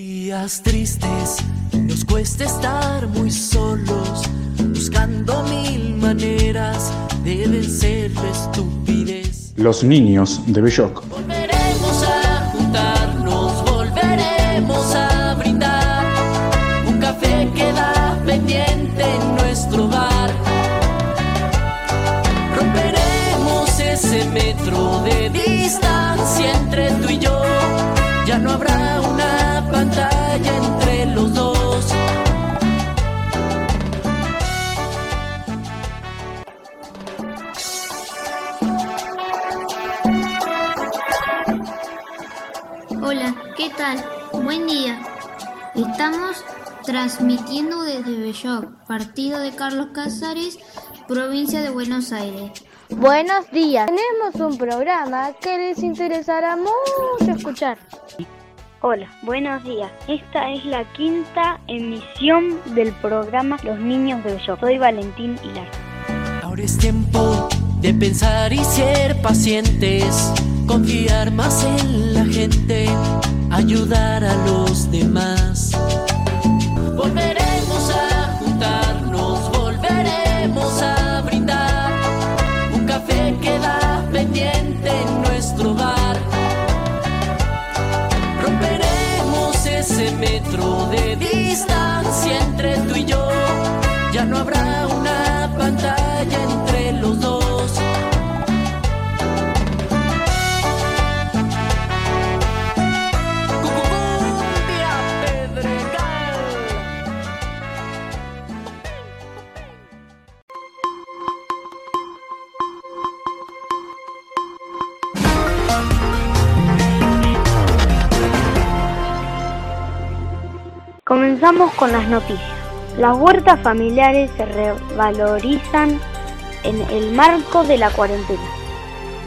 Días tristes, nos cuesta estar muy solos, buscando mil maneras de vencer la estupidez. Los niños de Belloc. Volveremos a juntarnos, volveremos a brindar. Un café queda pendiente en nuestro bar. Romperemos ese metro de distancia entre tú y yo. Ya no habrá una tal? Buen día. Estamos transmitiendo desde Belloc, partido de Carlos Casares, provincia de Buenos Aires. Buenos días. Tenemos un programa que les interesará mucho escuchar. Hola, buenos días. Esta es la quinta emisión del programa Los Niños de Belloc. Soy Valentín Hilar. Ahora es tiempo de pensar y ser pacientes, confiar más en la gente, ayudar a los demás. Volveremos a juntarnos, volveremos a brindar. Un café queda pendiente en nuestro bar. Romperemos ese metro de distancia entre tú y yo. Ya no habrá una Comenzamos con las noticias. Las huertas familiares se revalorizan en el marco de la cuarentena.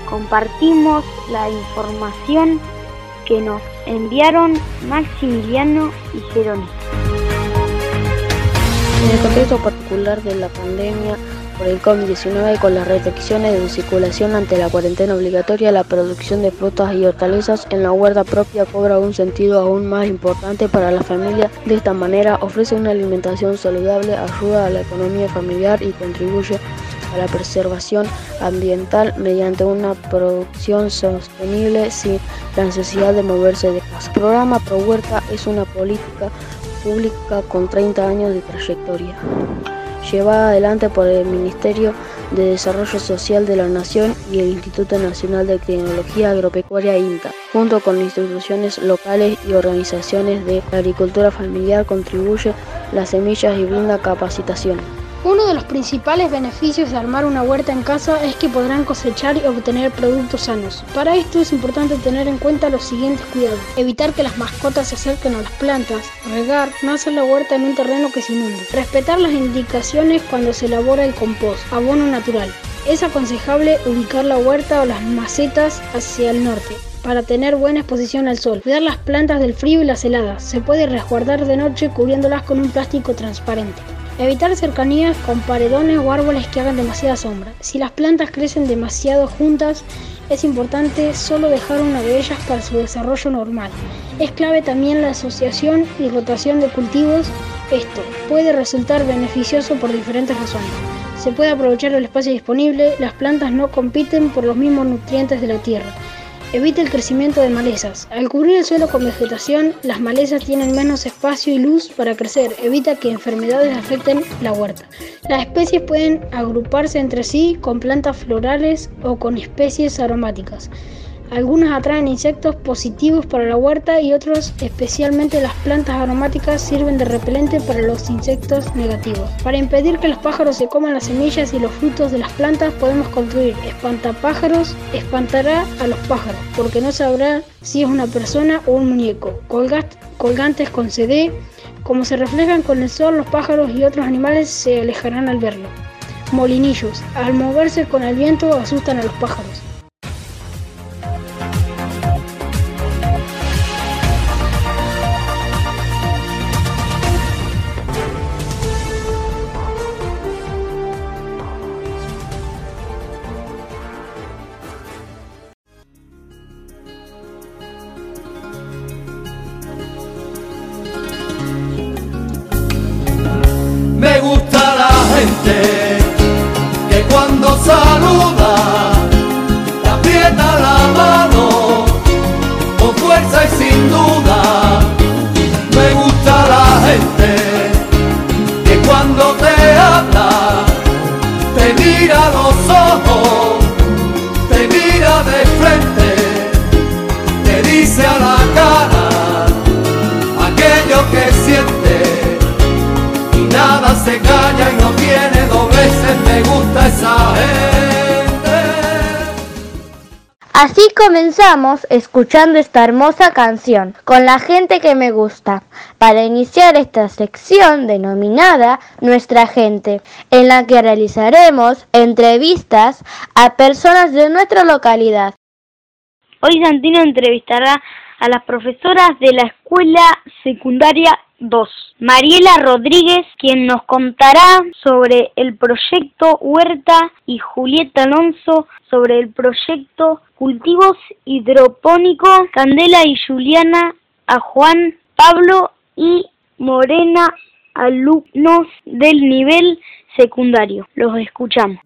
Compartimos la información que nos enviaron Maximiliano y Jerónimo. En el contexto particular de la pandemia por el COVID-19 con las restricciones de circulación ante la cuarentena obligatoria, la producción de frutas y hortalizas en la huerta propia cobra un sentido aún más importante para la familia. De esta manera ofrece una alimentación saludable, ayuda a la economía familiar y contribuye a la preservación ambiental mediante una producción sostenible sin la necesidad de moverse de casa. El programa Pro Huerta es una política pública con 30 años de trayectoria, llevada adelante por el Ministerio de Desarrollo Social de la Nación y el Instituto Nacional de Tecnología Agropecuaria INTA, junto con instituciones locales y organizaciones de agricultura familiar, contribuye las semillas y brinda capacitación. Uno de los principales beneficios de armar una huerta en casa es que podrán cosechar y obtener productos sanos. Para esto es importante tener en cuenta los siguientes cuidados. Evitar que las mascotas se acerquen a las plantas, regar, no hacer la huerta en un terreno que se inunde. Respetar las indicaciones cuando se elabora el compost, abono natural. Es aconsejable ubicar la huerta o las macetas hacia el norte para tener buena exposición al sol. Cuidar las plantas del frío y las heladas. Se puede resguardar de noche cubriéndolas con un plástico transparente. Evitar cercanías con paredones o árboles que hagan demasiada sombra. Si las plantas crecen demasiado juntas, es importante solo dejar una de ellas para su desarrollo normal. Es clave también la asociación y rotación de cultivos. Esto puede resultar beneficioso por diferentes razones. Se puede aprovechar el espacio disponible, las plantas no compiten por los mismos nutrientes de la tierra. Evita el crecimiento de malezas. Al cubrir el suelo con vegetación, las malezas tienen menos espacio y luz para crecer. Evita que enfermedades afecten la huerta. Las especies pueden agruparse entre sí con plantas florales o con especies aromáticas. Algunas atraen insectos positivos para la huerta y otros, especialmente las plantas aromáticas, sirven de repelente para los insectos negativos. Para impedir que los pájaros se coman las semillas y los frutos de las plantas, podemos construir espantapájaros. Espantará a los pájaros, porque no sabrá si es una persona o un muñeco. Colgantes con CD. Como se reflejan con el sol, los pájaros y otros animales se alejarán al verlo. Molinillos. Al moverse con el viento asustan a los pájaros. Comenzamos escuchando esta hermosa canción con la gente que me gusta para iniciar esta sección denominada Nuestra gente, en la que realizaremos entrevistas a personas de nuestra localidad. Hoy Santino entrevistará a las profesoras de la escuela secundaria 2. Mariela Rodríguez, quien nos contará sobre el proyecto Huerta, y Julieta Alonso sobre el proyecto Cultivos Hidropónicos, Candela y Juliana a Juan, Pablo y Morena, alumnos del nivel secundario. Los escuchamos.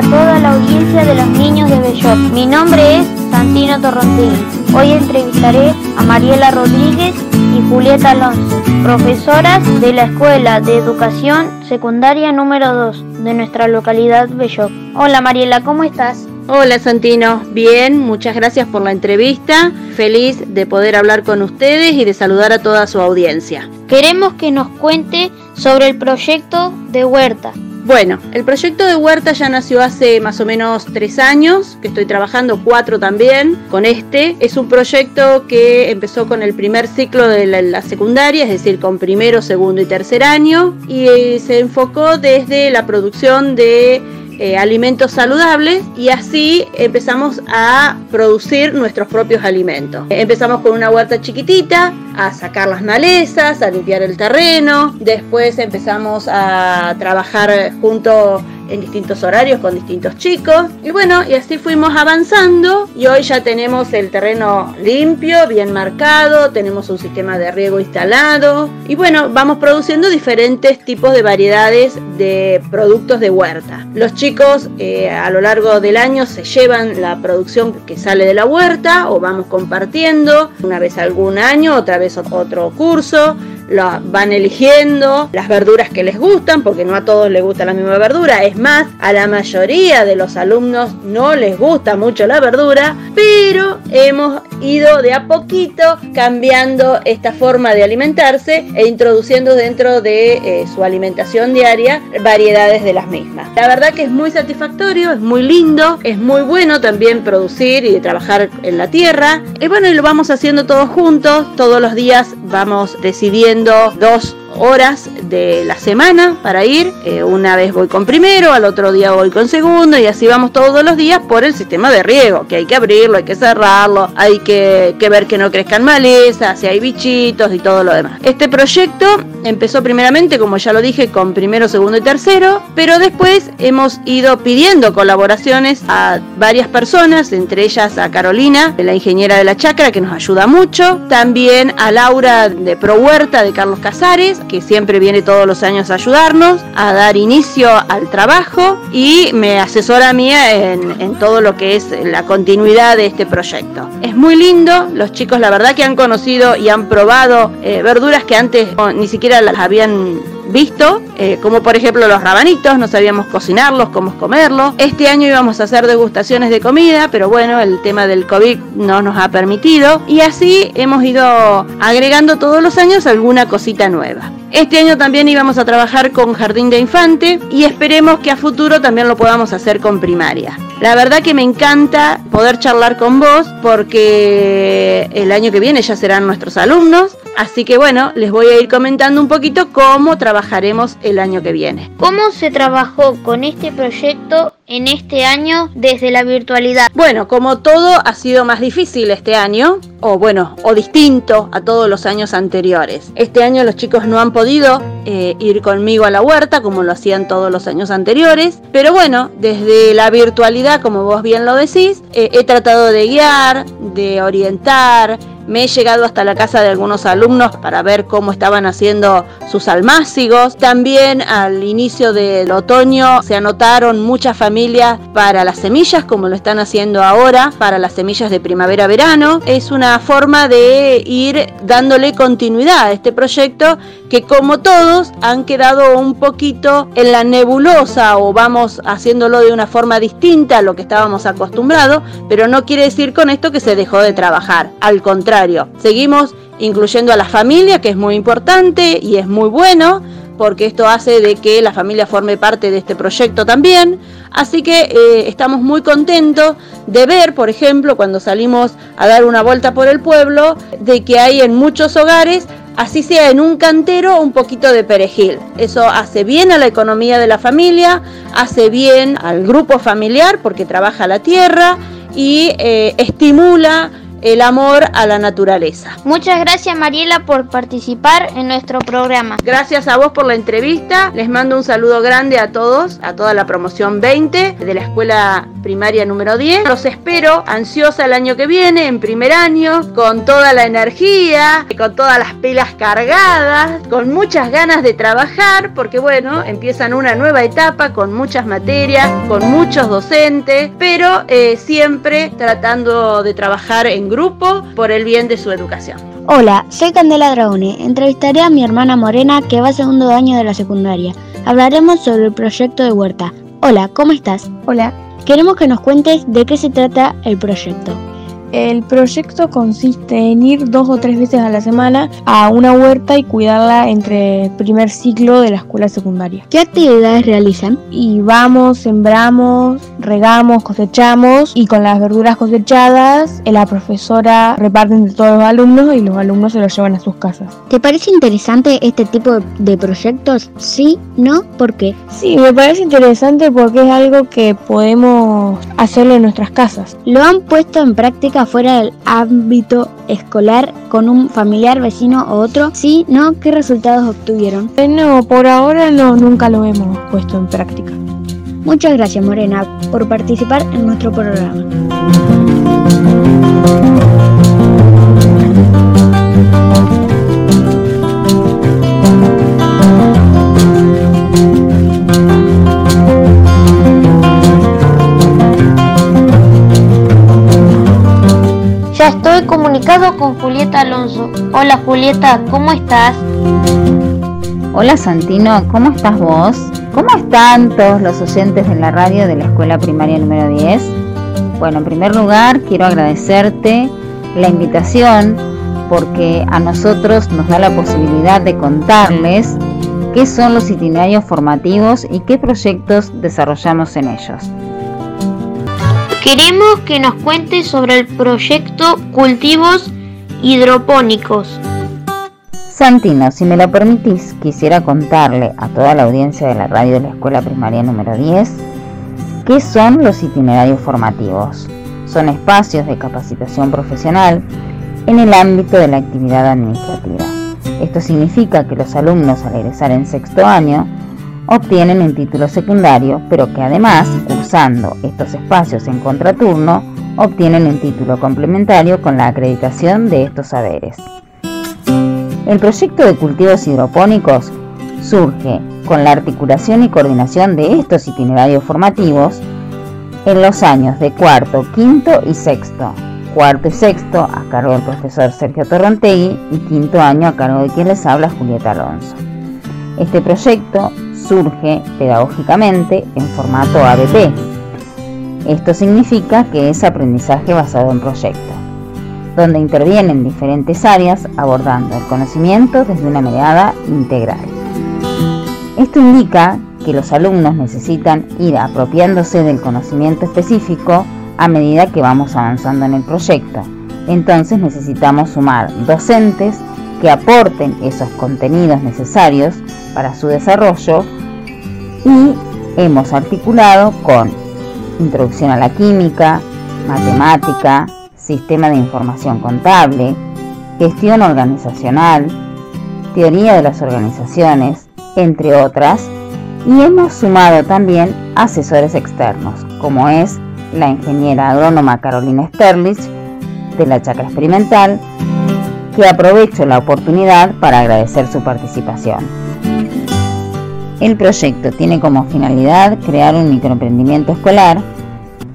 A toda la audiencia de los niños de Bellot. Mi nombre es Santino Torrontelli. Hoy entrevistaré a Mariela Rodríguez y Julieta Alonso, profesoras de la Escuela de Educación Secundaria número 2 de nuestra localidad Bellot. Hola Mariela, ¿cómo estás? Hola Santino, bien, muchas gracias por la entrevista. Feliz de poder hablar con ustedes y de saludar a toda su audiencia. Queremos que nos cuente sobre el proyecto de Huerta, bueno, el proyecto de Huerta ya nació hace más o menos tres años, que estoy trabajando cuatro también con este. Es un proyecto que empezó con el primer ciclo de la, secundaria, es decir, con primero, segundo y tercer año, y se enfocó desde la producción de eh, alimentos saludables y así empezamos a producir nuestros propios alimentos. Empezamos con una huerta chiquitita, a sacar las malezas, a limpiar el terreno, después empezamos a trabajar junto en distintos horarios con distintos chicos. Y bueno, y así fuimos avanzando y hoy ya tenemos el terreno limpio, bien marcado, tenemos un sistema de riego instalado y bueno, vamos produciendo diferentes tipos de variedades de productos de huerta. Los chicos eh, a lo largo del año se llevan la producción que sale de la huerta o vamos compartiendo una vez algún año, otra vez otro curso van eligiendo las verduras que les gustan, porque no a todos les gusta la misma verdura. Más, a la mayoría de los alumnos no les gusta mucho la verdura, pero hemos ido de a poquito cambiando esta forma de alimentarse e introduciendo dentro de eh, su alimentación diaria variedades de las mismas. La verdad que es muy satisfactorio, es muy lindo, es muy bueno también producir y trabajar en la tierra. Y bueno, y lo vamos haciendo todos juntos, todos los días vamos decidiendo dos horas de la semana para ir. Eh, una vez voy con primero, al otro día voy con segundo y así vamos todos los días por el sistema de riego, que hay que abrirlo, hay que cerrarlo, hay que, que ver que no crezcan malezas, si hay bichitos y todo lo demás. Este proyecto empezó primeramente, como ya lo dije, con primero, segundo y tercero, pero después hemos ido pidiendo colaboraciones a varias personas, entre ellas a Carolina, la ingeniera de la chacra, que nos ayuda mucho, también a Laura de Pro Huerta de Carlos Casares, que siempre viene todos los años a ayudarnos, a dar inicio al trabajo y me asesora a mí en, en todo lo que es la continuidad de este proyecto. Es muy lindo, los chicos la verdad que han conocido y han probado eh, verduras que antes ni siquiera las habían visto, eh, como por ejemplo los rabanitos, no sabíamos cocinarlos, cómo comerlos. Este año íbamos a hacer degustaciones de comida, pero bueno, el tema del COVID no nos ha permitido y así hemos ido agregando todos los años alguna cosita nueva. Este año también íbamos a trabajar con jardín de infante y esperemos que a futuro también lo podamos hacer con primaria. La verdad que me encanta poder charlar con vos porque el año que viene ya serán nuestros alumnos, así que bueno, les voy a ir comentando un poquito cómo trabajaremos el año que viene. ¿Cómo se trabajó con este proyecto en este año desde la virtualidad? Bueno, como todo ha sido más difícil este año, o bueno, o distinto a todos los años anteriores. Este año los chicos no han podido eh, ir conmigo a la huerta como lo hacían todos los años anteriores, pero bueno, desde la virtualidad, como vos bien lo decís, eh, he tratado de guiar, de orientar, me he llegado hasta la casa de algunos alumnos para ver cómo estaban haciendo sus almácigos. También al inicio del otoño se anotaron muchas familias para las semillas, como lo están haciendo ahora, para las semillas de primavera-verano. Es una forma de ir dándole continuidad a este proyecto que como todos han quedado un poquito en la nebulosa o vamos haciéndolo de una forma distinta a lo que estábamos acostumbrados, pero no quiere decir con esto que se dejó de trabajar. Al contrario, seguimos incluyendo a la familia, que es muy importante y es muy bueno, porque esto hace de que la familia forme parte de este proyecto también. Así que eh, estamos muy contentos de ver, por ejemplo, cuando salimos a dar una vuelta por el pueblo, de que hay en muchos hogares, así sea en un cantero, un poquito de perejil. Eso hace bien a la economía de la familia, hace bien al grupo familiar porque trabaja la tierra y eh, estimula el amor a la naturaleza. Muchas gracias Mariela por participar en nuestro programa. Gracias a vos por la entrevista. Les mando un saludo grande a todos, a toda la promoción 20 de la escuela primaria número 10. Los espero ansiosa el año que viene, en primer año, con toda la energía, con todas las pelas cargadas, con muchas ganas de trabajar, porque bueno, empiezan una nueva etapa con muchas materias, con muchos docentes, pero eh, siempre tratando de trabajar en grupo por el bien de su educación. Hola, soy Candela Dragone. Entrevistaré a mi hermana Morena que va a segundo año de la secundaria. Hablaremos sobre el proyecto de huerta. Hola, ¿cómo estás? Hola. Queremos que nos cuentes de qué se trata el proyecto. El proyecto consiste en ir dos o tres veces a la semana a una huerta y cuidarla entre el primer ciclo de la escuela secundaria. ¿Qué actividades realizan? Y vamos, sembramos, regamos, cosechamos y con las verduras cosechadas la profesora reparte entre todos los alumnos y los alumnos se los llevan a sus casas. ¿Te parece interesante este tipo de proyectos? Sí, ¿no? ¿Por qué? Sí, me parece interesante porque es algo que podemos hacerlo en nuestras casas. ¿Lo han puesto en práctica fuera del ámbito escolar con un familiar, vecino o otro? Sí, ¿no? ¿Qué resultados obtuvieron? No, por ahora no, nunca lo hemos puesto en práctica. Muchas gracias Morena por participar en nuestro programa. Estoy comunicado con Julieta Alonso. Hola Julieta, ¿cómo estás? Hola Santino, ¿cómo estás vos? ¿Cómo están todos los oyentes de la radio de la Escuela Primaria número 10? Bueno, en primer lugar quiero agradecerte la invitación porque a nosotros nos da la posibilidad de contarles qué son los itinerarios formativos y qué proyectos desarrollamos en ellos. Queremos que nos cuentes sobre el proyecto Cultivos Hidropónicos. Santino, si me lo permitís, quisiera contarle a toda la audiencia de la radio de la Escuela Primaria número 10 qué son los itinerarios formativos. Son espacios de capacitación profesional en el ámbito de la actividad administrativa. Esto significa que los alumnos al egresar en sexto año obtienen un título secundario, pero que además, cursando estos espacios en contraturno, obtienen un título complementario con la acreditación de estos saberes. El proyecto de cultivos hidropónicos surge con la articulación y coordinación de estos itinerarios formativos en los años de cuarto, quinto y sexto. Cuarto y sexto a cargo del profesor Sergio Torrontegui y quinto año a cargo de quien les habla Julieta Alonso. Este proyecto surge pedagógicamente en formato ABP. Esto significa que es aprendizaje basado en proyecto, donde intervienen diferentes áreas abordando el conocimiento desde una mirada integral. Esto indica que los alumnos necesitan ir apropiándose del conocimiento específico a medida que vamos avanzando en el proyecto. Entonces necesitamos sumar docentes que aporten esos contenidos necesarios para su desarrollo y hemos articulado con introducción a la química, matemática, sistema de información contable, gestión organizacional, teoría de las organizaciones, entre otras, y hemos sumado también asesores externos, como es la ingeniera agrónoma Carolina Sterlich de la Chacra Experimental, que aprovecho la oportunidad para agradecer su participación. El proyecto tiene como finalidad crear un microemprendimiento escolar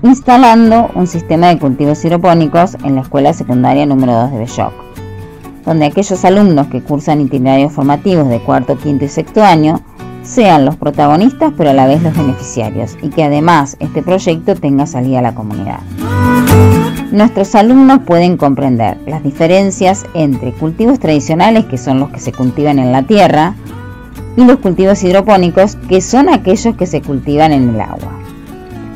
instalando un sistema de cultivos hidropónicos en la escuela secundaria número 2 de Belloc, donde aquellos alumnos que cursan itinerarios formativos de cuarto, quinto y sexto año sean los protagonistas pero a la vez los beneficiarios y que además este proyecto tenga salida a la comunidad. Nuestros alumnos pueden comprender las diferencias entre cultivos tradicionales que son los que se cultivan en la tierra y los cultivos hidropónicos que son aquellos que se cultivan en el agua.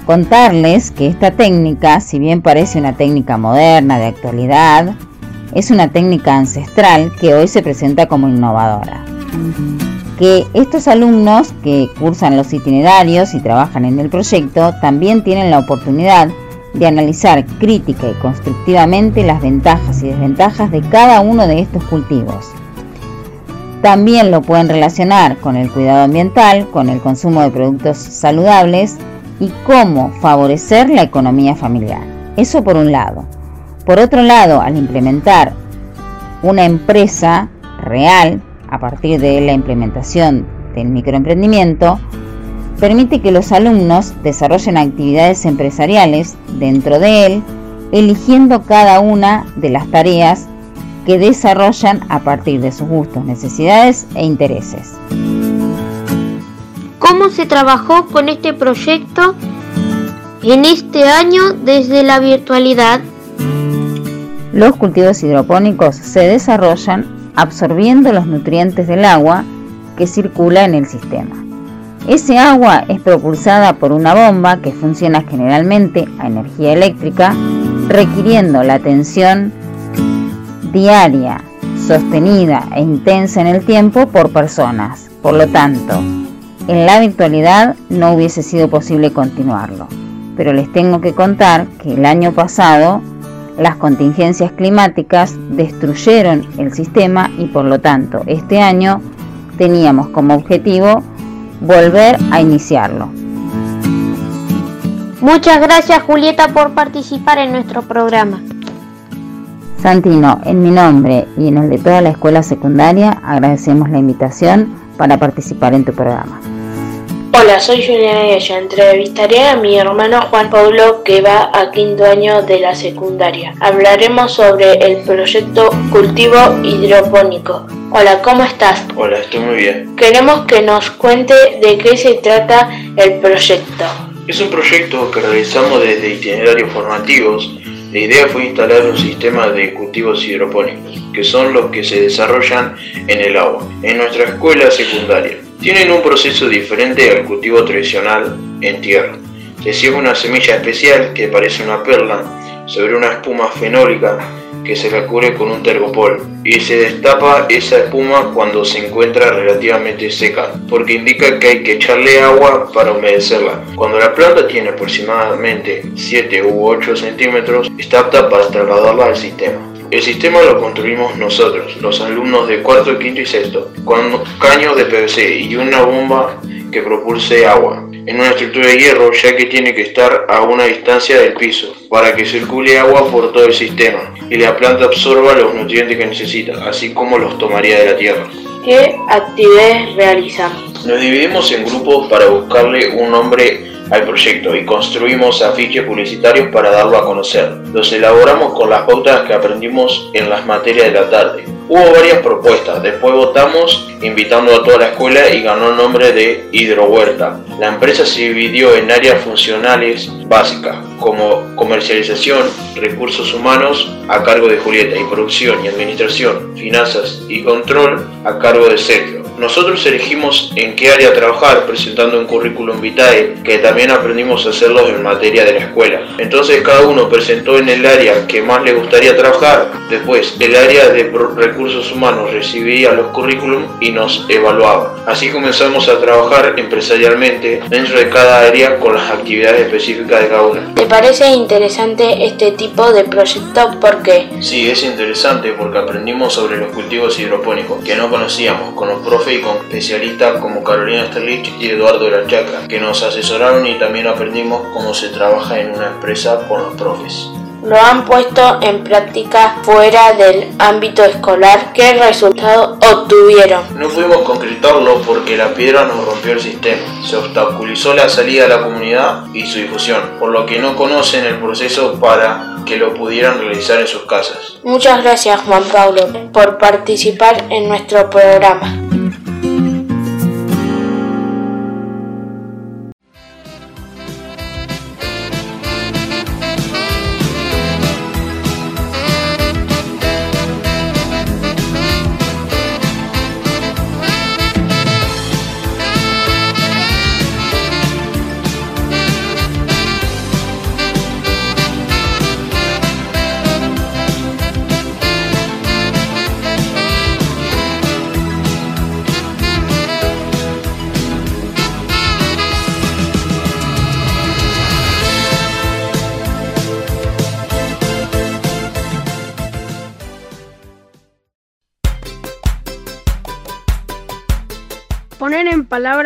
Contarles que esta técnica, si bien parece una técnica moderna de actualidad, es una técnica ancestral que hoy se presenta como innovadora que estos alumnos que cursan los itinerarios y trabajan en el proyecto también tienen la oportunidad de analizar crítica y constructivamente las ventajas y desventajas de cada uno de estos cultivos. También lo pueden relacionar con el cuidado ambiental, con el consumo de productos saludables y cómo favorecer la economía familiar. Eso por un lado. Por otro lado, al implementar una empresa real a partir de la implementación del microemprendimiento, permite que los alumnos desarrollen actividades empresariales dentro de él, eligiendo cada una de las tareas que desarrollan a partir de sus gustos, necesidades e intereses. ¿Cómo se trabajó con este proyecto en este año desde la virtualidad? Los cultivos hidropónicos se desarrollan absorbiendo los nutrientes del agua que circula en el sistema. Ese agua es propulsada por una bomba que funciona generalmente a energía eléctrica, requiriendo la tensión diaria, sostenida e intensa en el tiempo por personas. Por lo tanto, en la virtualidad no hubiese sido posible continuarlo. Pero les tengo que contar que el año pasado las contingencias climáticas destruyeron el sistema y por lo tanto este año teníamos como objetivo volver a iniciarlo. Muchas gracias Julieta por participar en nuestro programa. Santino, en mi nombre y en el de toda la escuela secundaria agradecemos la invitación para participar en tu programa. Hola, soy Juliana Ella. Entrevistaré a mi hermano Juan Pablo que va a quinto año de la secundaria. Hablaremos sobre el proyecto Cultivo Hidropónico. Hola, ¿cómo estás? Hola, estoy muy bien. Queremos que nos cuente de qué se trata el proyecto. Es un proyecto que realizamos desde itinerarios formativos. La idea fue instalar un sistema de cultivos hidropónicos, que son los que se desarrollan en el agua, en nuestra escuela secundaria. Tienen un proceso diferente al cultivo tradicional en tierra. Se ciega una semilla especial que parece una perla sobre una espuma fenólica que se la cubre con un tergopol y se destapa esa espuma cuando se encuentra relativamente seca, porque indica que hay que echarle agua para humedecerla. Cuando la planta tiene aproximadamente 7 u 8 centímetros, está apta para trasladarla al sistema. El sistema lo construimos nosotros, los alumnos de cuarto, quinto y sexto, con caños de PVC y una bomba que propulse agua en una estructura de hierro ya que tiene que estar a una distancia del piso para que circule agua por todo el sistema y la planta absorba los nutrientes que necesita, así como los tomaría de la tierra. ¿Qué actividades realizamos? Nos dividimos en grupos para buscarle un nombre al proyecto y construimos afiches publicitarios para darlo a conocer. Los elaboramos con las pautas que aprendimos en las materias de la tarde. Hubo varias propuestas, después votamos invitando a toda la escuela y ganó el nombre de Hidrohuerta. La empresa se dividió en áreas funcionales básicas, como comercialización, recursos humanos a cargo de Julieta y producción y administración, finanzas y control a cargo de Sergio. Nosotros elegimos en qué área trabajar presentando un currículum vitae que también aprendimos a hacerlo en materia de la escuela. Entonces cada uno presentó en el área que más le gustaría trabajar. Después el área de recursos humanos recibía los currículum y nos evaluaba. Así comenzamos a trabajar empresarialmente dentro de cada área con las actividades específicas de cada una. ¿Te parece interesante este tipo de proyecto? ¿Por qué? Sí, es interesante porque aprendimos sobre los cultivos hidropónicos que no conocíamos con los profes y con especialistas como Carolina Sterlich y Eduardo de la Chacra, que nos asesoraron y también aprendimos cómo se trabaja en una empresa con los profes. Lo han puesto en práctica fuera del ámbito escolar. ¿Qué resultado obtuvieron? No pudimos concretarlo porque la piedra nos rompió el sistema. Se obstaculizó la salida a la comunidad y su difusión, por lo que no conocen el proceso para que lo pudieran realizar en sus casas. Muchas gracias Juan Pablo por participar en nuestro programa.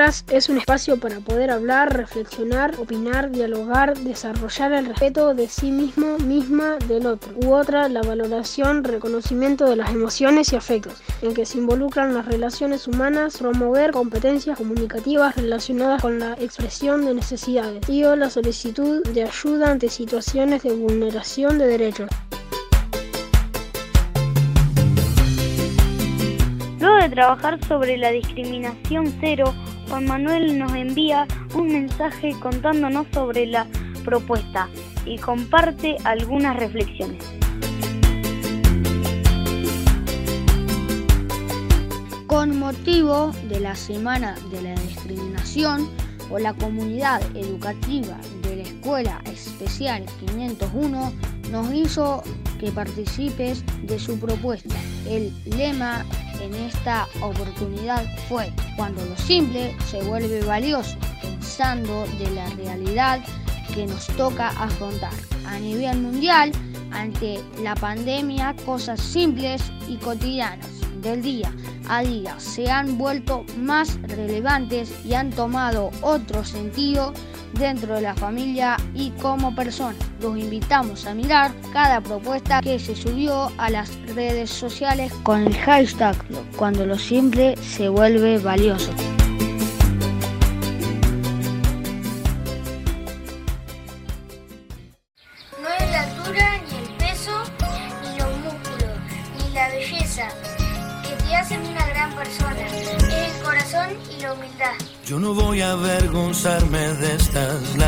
Es un espacio para poder hablar, reflexionar, opinar, dialogar, desarrollar el respeto de sí mismo, misma, del otro, u otra, la valoración, reconocimiento de las emociones y afectos, en que se involucran las relaciones humanas, promover competencias comunicativas relacionadas con la expresión de necesidades y o la solicitud de ayuda ante situaciones de vulneración de derechos. Luego de trabajar sobre la discriminación cero, Juan Manuel nos envía un mensaje contándonos sobre la propuesta y comparte algunas reflexiones. Con motivo de la Semana de la Discriminación o la comunidad educativa de la Escuela Especial 501 nos hizo que participes de su propuesta. El lema en esta oportunidad fue cuando lo simple se vuelve valioso, pensando de la realidad que nos toca afrontar. A nivel mundial, ante la pandemia, cosas simples y cotidianas del día a día se han vuelto más relevantes y han tomado otro sentido dentro de la familia y como persona. Los invitamos a mirar cada propuesta que se subió a las redes sociales con el hashtag cuando lo simple se vuelve valioso.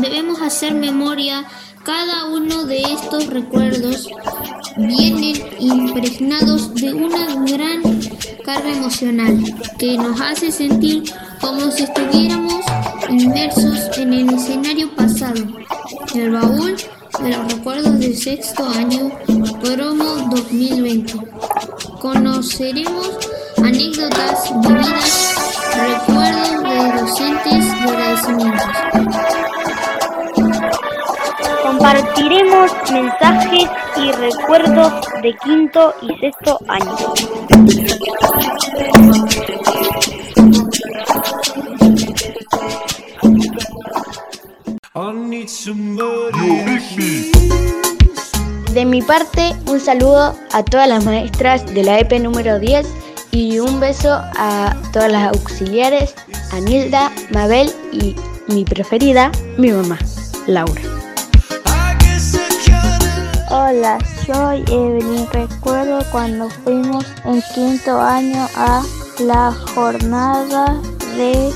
debemos hacer memoria. Cada uno de estos recuerdos vienen impregnados de una gran carga emocional que nos hace sentir como si estuviéramos inmersos en el escenario pasado. El baúl de los recuerdos del sexto año, promo 2020. Conoceremos anécdotas vividas, recuerdos de docentes y agradecimientos. Compartiremos mensajes y recuerdos de quinto y sexto año. De mi parte, un saludo a todas las maestras de la EP número 10 y un beso a todas las auxiliares, a Nilda, Mabel y mi preferida, mi mamá, Laura. Hola, soy Evelyn. Recuerdo cuando fuimos en quinto año a la jornada de,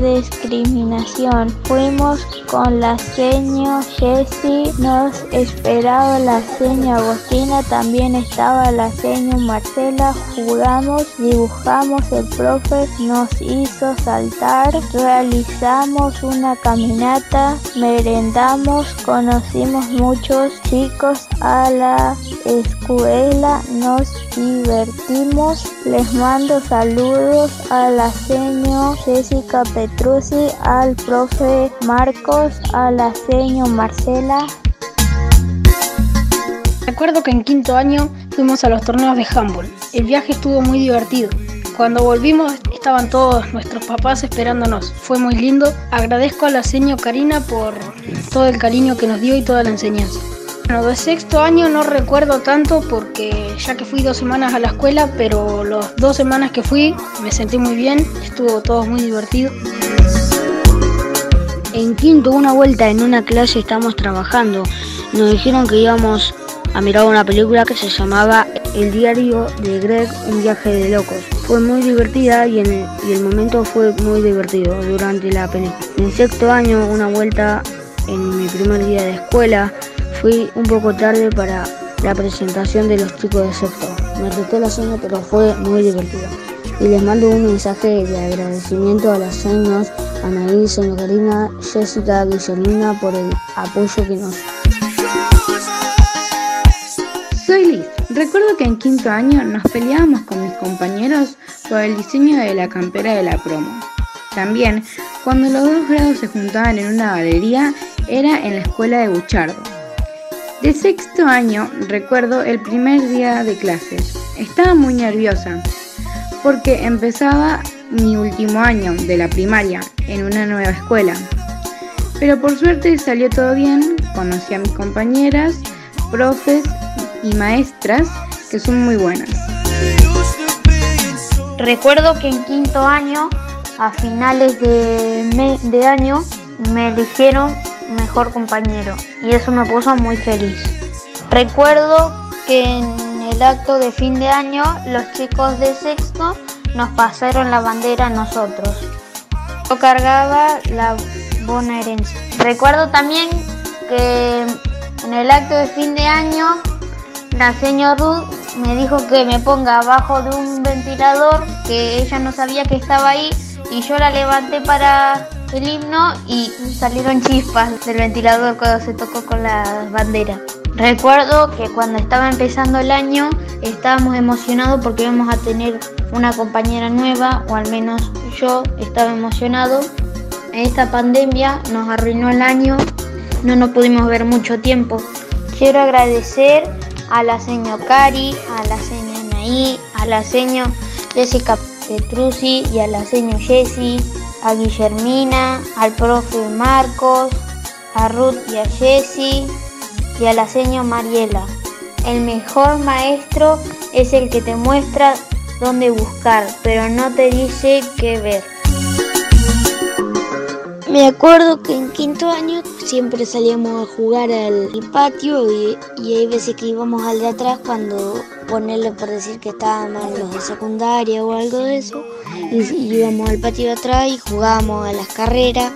discriminación. Fuimos con la seño Jessie, nos esperaba la seño Agostina, también estaba la seño Marcela. Jugamos, dibujamos, el profe nos hizo saltar, realizamos una caminata, merendamos, conocimos muchos chicos a la escuela, nos divertimos. Les mando saludos a la seño Jessica Petrucci, al profe Marcos, a la Marcela. Recuerdo que en quinto año fuimos a los torneos de handball. El viaje estuvo muy divertido. Cuando volvimos estaban todos nuestros papás esperándonos. Fue muy lindo. Agradezco a la seño Karina por todo el cariño que nos dio y toda la enseñanza. Bueno, de sexto año no recuerdo tanto porque ya que fui dos semanas a la escuela, pero las dos semanas que fui me sentí muy bien, estuvo todo muy divertido. En quinto, una vuelta en una clase estamos trabajando. Nos dijeron que íbamos a mirar una película que se llamaba El diario de Greg, un viaje de locos. Fue muy divertida y, en y el momento fue muy divertido durante la película. En sexto año, una vuelta en mi primer día de escuela, fui un poco tarde para la presentación de los chicos de sexto. Me reté la cena, pero fue muy divertido. Y les mando un mensaje de agradecimiento a las señas Anaí, señor Karina, Jessica, Guillermina por el apoyo que nos Soy Liz. Recuerdo que en quinto año nos peleábamos con mis compañeros por el diseño de la campera de la promo. También, cuando los dos grados se juntaban en una galería, era en la escuela de Buchardo. De sexto año recuerdo el primer día de clases. Estaba muy nerviosa porque empezaba mi último año de la primaria en una nueva escuela. Pero por suerte salió todo bien, conocí a mis compañeras, profes y maestras que son muy buenas. Recuerdo que en quinto año, a finales de, de año, me eligieron mejor compañero y eso me puso muy feliz. Recuerdo que en el acto de fin de año los chicos de sexto nos pasaron la bandera a nosotros. Yo cargaba la bonaerense. Recuerdo también que en el acto de fin de año la señora Ruth me dijo que me ponga abajo de un ventilador que ella no sabía que estaba ahí y yo la levanté para el himno y salieron chispas del ventilador cuando se tocó con la bandera. Recuerdo que cuando estaba empezando el año estábamos emocionados porque íbamos a tener una compañera nueva, o al menos yo estaba emocionado. Esta pandemia nos arruinó el año, no nos pudimos ver mucho tiempo. Quiero agradecer a la señora Cari, a la señora Naí, a la señora Jessica Petrucci y a la señora Jessie, a Guillermina, al profe Marcos, a Ruth y a Jessie y a la señora Mariela. El mejor maestro es el que te muestra dónde buscar, pero no te dice qué ver. Me acuerdo que en quinto año siempre salíamos a jugar al patio y, hay veces que íbamos al de atrás cuando ponerle por decir que estábamos los de secundaria o algo de eso. Y, íbamos al patio de atrás y jugábamos a las carreras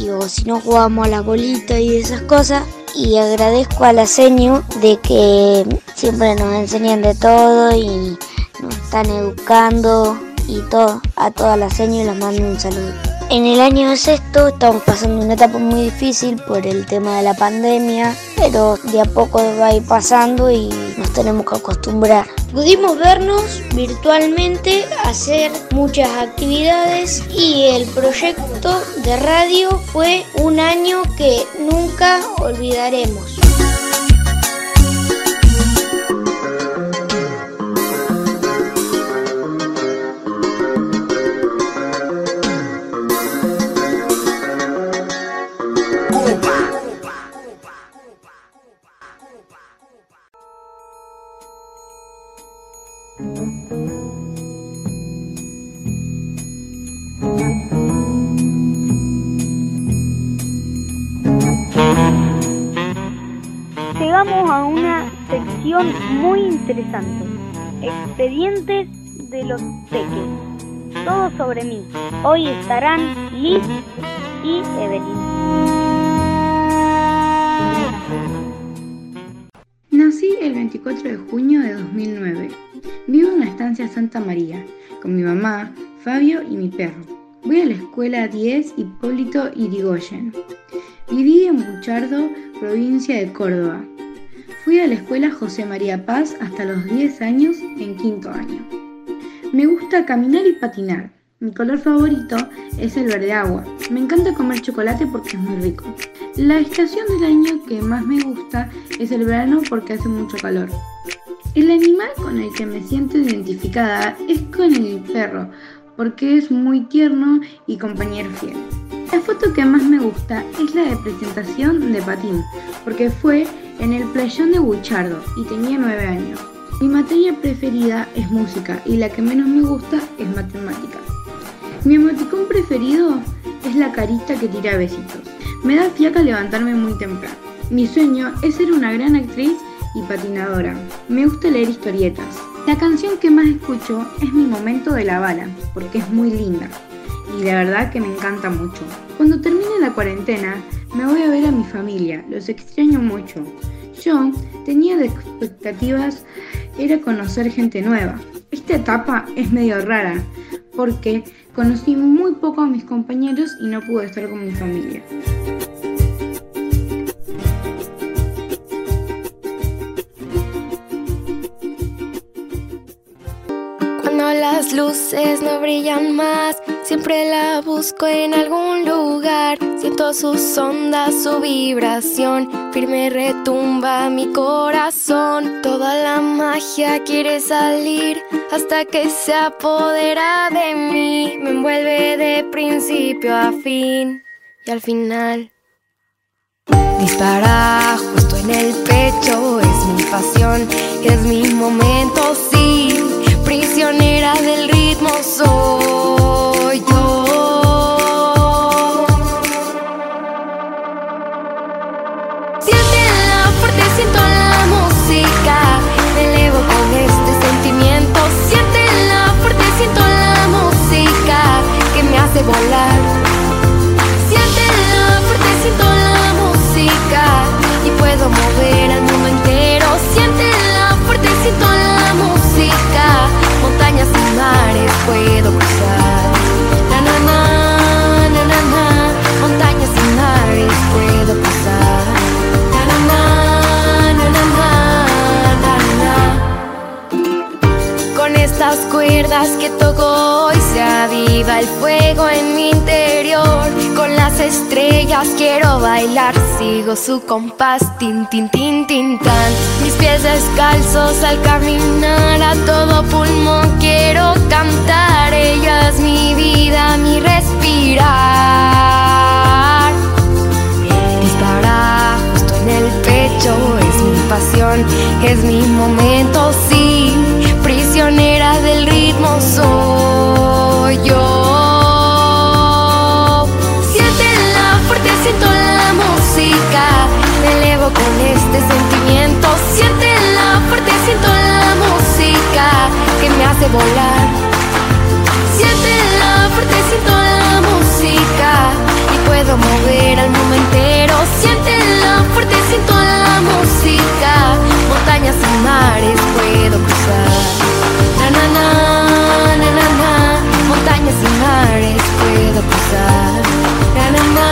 y o si no jugábamos a la bolita y esas cosas. Y agradezco a la seño de que siempre nos enseñan de todo y nos están educando y todo. A toda la seño les mando un saludo. En el año sexto estamos pasando una etapa muy difícil por el tema de la pandemia, pero de a poco va a ir pasando y nos tenemos que acostumbrar. Pudimos vernos virtualmente, hacer muchas actividades y el proyecto de radio fue un año que nunca olvidaremos. Expedientes de los peques. Todo sobre mí. Hoy estarán Liz y Evelyn. Nací el 24 de junio de 2009. Vivo en la estancia Santa María, con mi mamá, Fabio y mi perro. Voy a la escuela 10 Hipólito Irigoyen. Viví en Buchardo, provincia de Córdoba. Fui a la escuela José María Paz hasta los 10 años en quinto año. Me gusta caminar y patinar. Mi color favorito es el verde agua. Me encanta comer chocolate porque es muy rico. La estación del año que más me gusta es el verano porque hace mucho calor. El animal con el que me siento identificada es con el perro, porque es muy tierno y compañero fiel. La foto que más me gusta es la de presentación de Patín, porque fue en el playón de Buchardo y tenía 9 años. Mi materia preferida es música y la que menos me gusta es matemática. Mi emoticón preferido es la carita que tira besitos. Me da fiaca levantarme muy temprano. Mi sueño es ser una gran actriz y patinadora. Me gusta leer historietas. La canción que más escucho es Mi Momento de la Bala, porque es muy linda. Y la verdad que me encanta mucho. Cuando termine la cuarentena, me voy a ver a mi familia. Los extraño mucho. Yo tenía de expectativas era conocer gente nueva. Esta etapa es medio rara, porque conocí muy poco a mis compañeros y no pude estar con mi familia. Las luces no brillan más, siempre la busco en algún lugar. Siento sus ondas, su vibración, firme retumba mi corazón. Toda la magia quiere salir hasta que se apodera de mí. Me envuelve de principio a fin y al final. Dispara justo en el pecho, es mi pasión, es mi momento, sí prisionera del ritmo soy yo. Siéntela fuerte, siento la música, me elevo con este sentimiento. Siéntela fuerte, siento la música que me hace volar. puedo cruzar. Na, na, na, na, na, na. montañas y mares puedo cruzar. Na, na, na, na, na, na, na, na. Con estas cuerdas que toco aviva el fuego en mi interior. Con las estrellas quiero bailar, sigo su compás, tin tin tin tin tan. Mis pies descalzos al caminar a todo pulmón quiero cantar. Ella es mi vida, mi respirar. Dispara justo en el pecho, es mi pasión, es mi momento, este sentimiento. Siéntela fuerte, siento la música que me hace volar. Siéntela fuerte, siento la música y puedo mover al mundo entero. Siéntela fuerte, siento la música, montañas y mares puedo cruzar. Na na na, na na na, montañas y mares puedo cruzar. Na na na,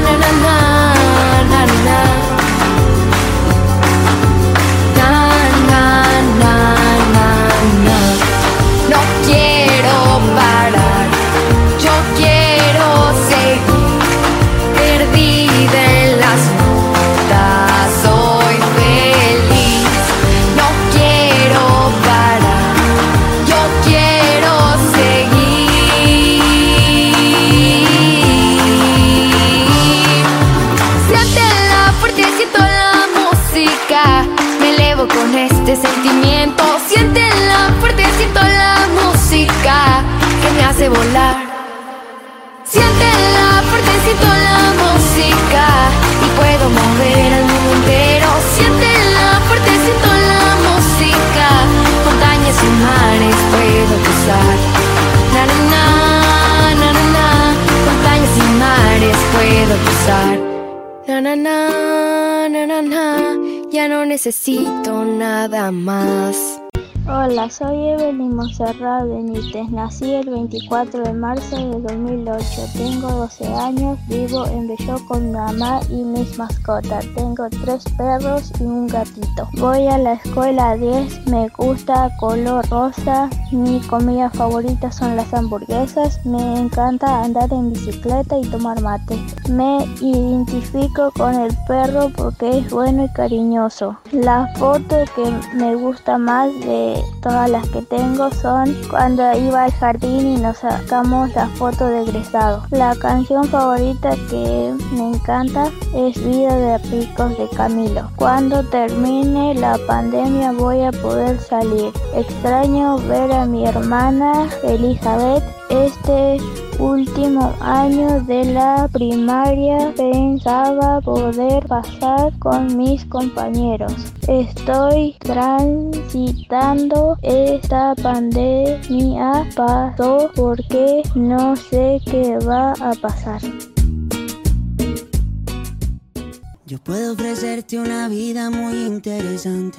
na na na, na na este sentimiento. Siéntela fuerte, siento la música que me hace volar. Siéntela fuerte, siento la música y puedo mover al mundo entero. Siéntela fuerte, siento la música, montañas y mares puedo cruzar. Na na na, na na montañas y mares puedo cruzar. Na na na, no necesito nada más. Hola, soy Evelyn Monserrat Benítez. Nací el 24 de marzo de 2008. Tengo 12 años, vivo en Bello con mi mamá y mis mascotas. Tengo tres perros y un gatito. Voy a la escuela 10, me gusta color rosa. Mi comida favorita son las hamburguesas. Me encanta andar en bicicleta y tomar mate. Me identifico con el perro porque es bueno y cariñoso. La foto que me gusta más de todas las que tengo son cuando iba al jardín y nos sacamos la foto de egresado. La canción favorita que me encanta es Vida de Ricos de Camilo. Cuando termine la pandemia voy a poder salir. Extraño ver a mi hermana Elizabeth este último año de la primaria pensaba poder pasar con mis compañeros. Estoy transitando esta pandemia, pasó porque no sé qué va a pasar. Yo puedo ofrecerte una vida muy interesante.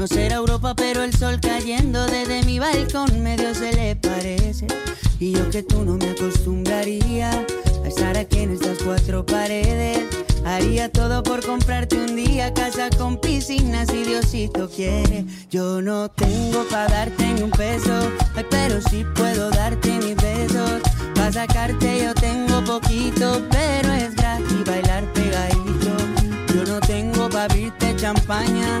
No será Europa, pero el sol cayendo desde mi balcón medio se le parece. Y yo que tú no me acostumbraría a estar aquí en estas cuatro paredes. Haría todo por comprarte un día casa con piscina si Diosito quiere. Yo no tengo para darte ni un peso, pero sí puedo darte mis besos. Para sacarte yo tengo poquito, pero es gratis bailar pegadito. Yo no tengo para abrirte champaña,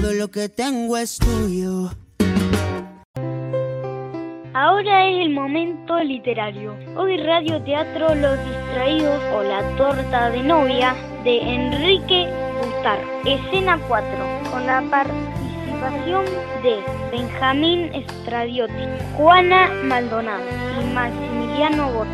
todo lo que tengo es tuyo. Ahora es el momento literario. Hoy Radio Teatro Los Distraídos o La Torta de Novia de Enrique Gustar. Escena 4, con la participación de Benjamín Estradiotti, Juana Maldonado y Maximiliano Bota.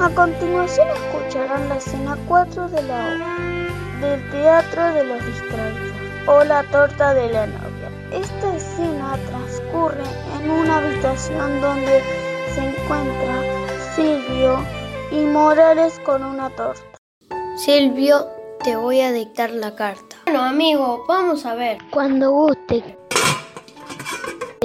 A continuación escucharán la escena 4 de la obra del Teatro de los Distraídos o La Torta de la Novia. Esta escena transcurre en una habitación donde se encuentra Silvio y Morales con una torta. Silvio, te voy a dictar la carta. Bueno, amigo, vamos a ver. Cuando guste.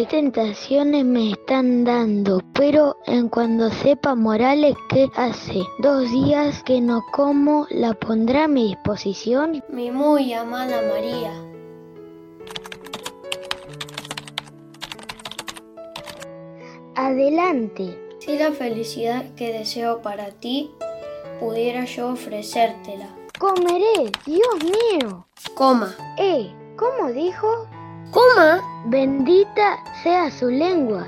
Qué tentaciones me están dando, pero en cuando sepa Morales qué hace dos días que no como, la pondrá a mi disposición. Mi muy amada María. Adelante. Si la felicidad que deseo para ti pudiera yo ofrecértela. Comeré, Dios mío. Coma. Eh, ¿cómo dijo? Coma. Bendita sea su lengua.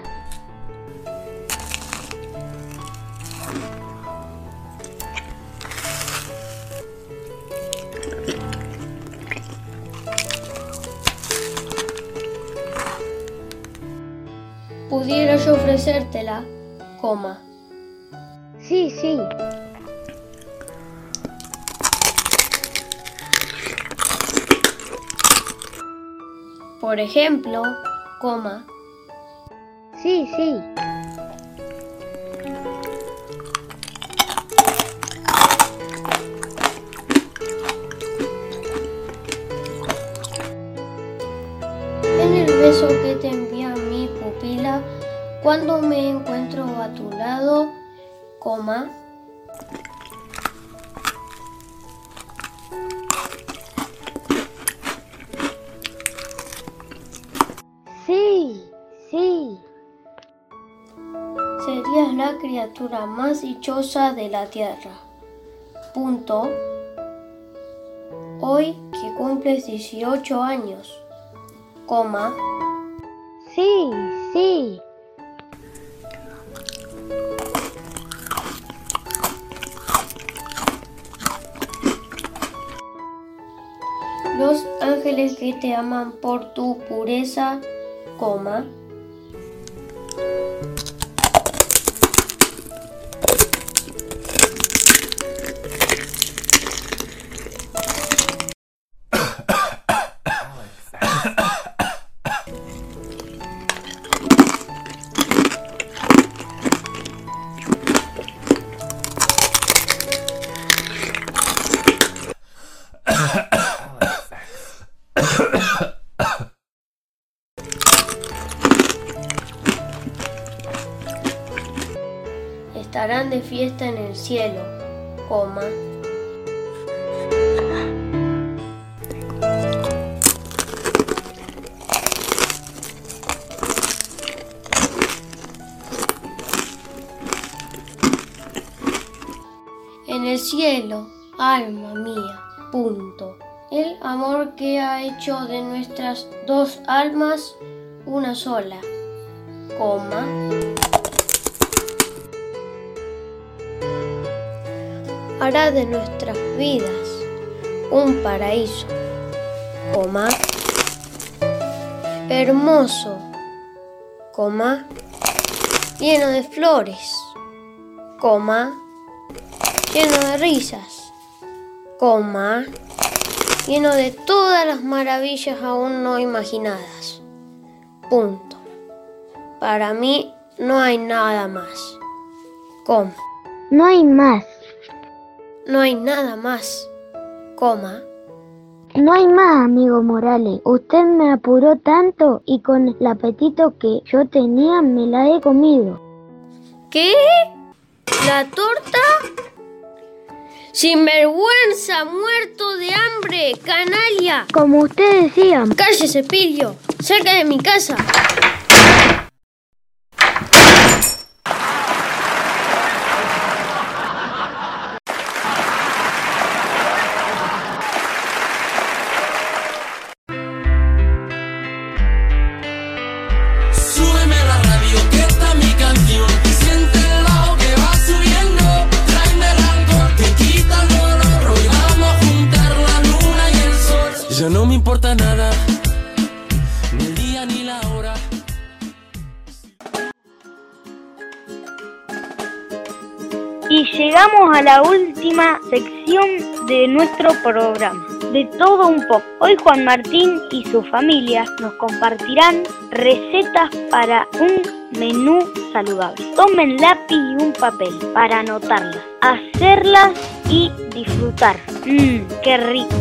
Pudiera yo ofrecértela, coma. Sí, sí. Por ejemplo, coma. Sí, sí. En el beso que te envía mi pupila, cuando me encuentro a tu lado, coma. Criatura más dichosa de la tierra. Punto. Hoy que cumples 18 años, coma. Sí, sí. Los ángeles que te aman por tu pureza, coma. Estarán de fiesta en el cielo, coma. En el cielo, alma mía. El amor que ha hecho de nuestras dos almas una sola, coma. Hará de nuestras vidas un paraíso, coma. Hermoso, coma. Lleno de flores, coma. Lleno de risas, coma. Lleno de todas las maravillas aún no imaginadas. Punto. Para mí no hay nada más. Coma. No hay más. No hay nada más. Coma. No hay más, amigo Morales. Usted me apuró tanto y con el apetito que yo tenía me la he comido. ¿Qué? ¿La torta? Sinvergüenza, muerto de hambre, canalla. Como usted decía. Cállese, Pilio, cerca de mi casa. De nuestro programa, de todo un poco. Hoy Juan Martín y su familia nos compartirán recetas para un menú saludable. Tomen lápiz y un papel para anotarlas, hacerlas y disfrutar. Mmm, qué rico.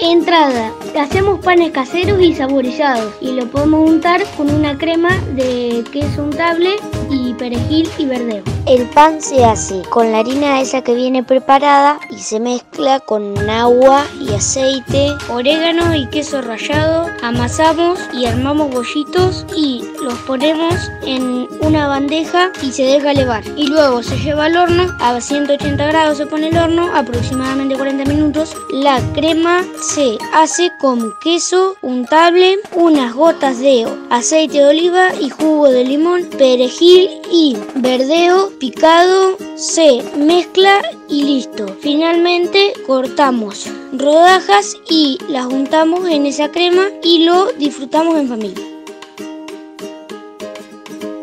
Entrada. Hacemos panes caseros y saborizados y lo podemos untar con una crema de queso untable y perejil y verdeo. El pan se hace con la harina esa que viene preparada y se mezcla con agua y aceite, orégano y queso rallado. Amasamos y armamos bollitos y los ponemos en una bandeja y se deja elevar. Y luego se lleva al horno a 180 grados se pone el horno aproximadamente 40 minutos. La crema se hace con queso untable, unas gotas de aceite de oliva y jugo de limón, perejil y verdeo picado, se mezcla y listo. Finalmente cortamos rodajas y las untamos en esa crema y lo disfrutamos en familia.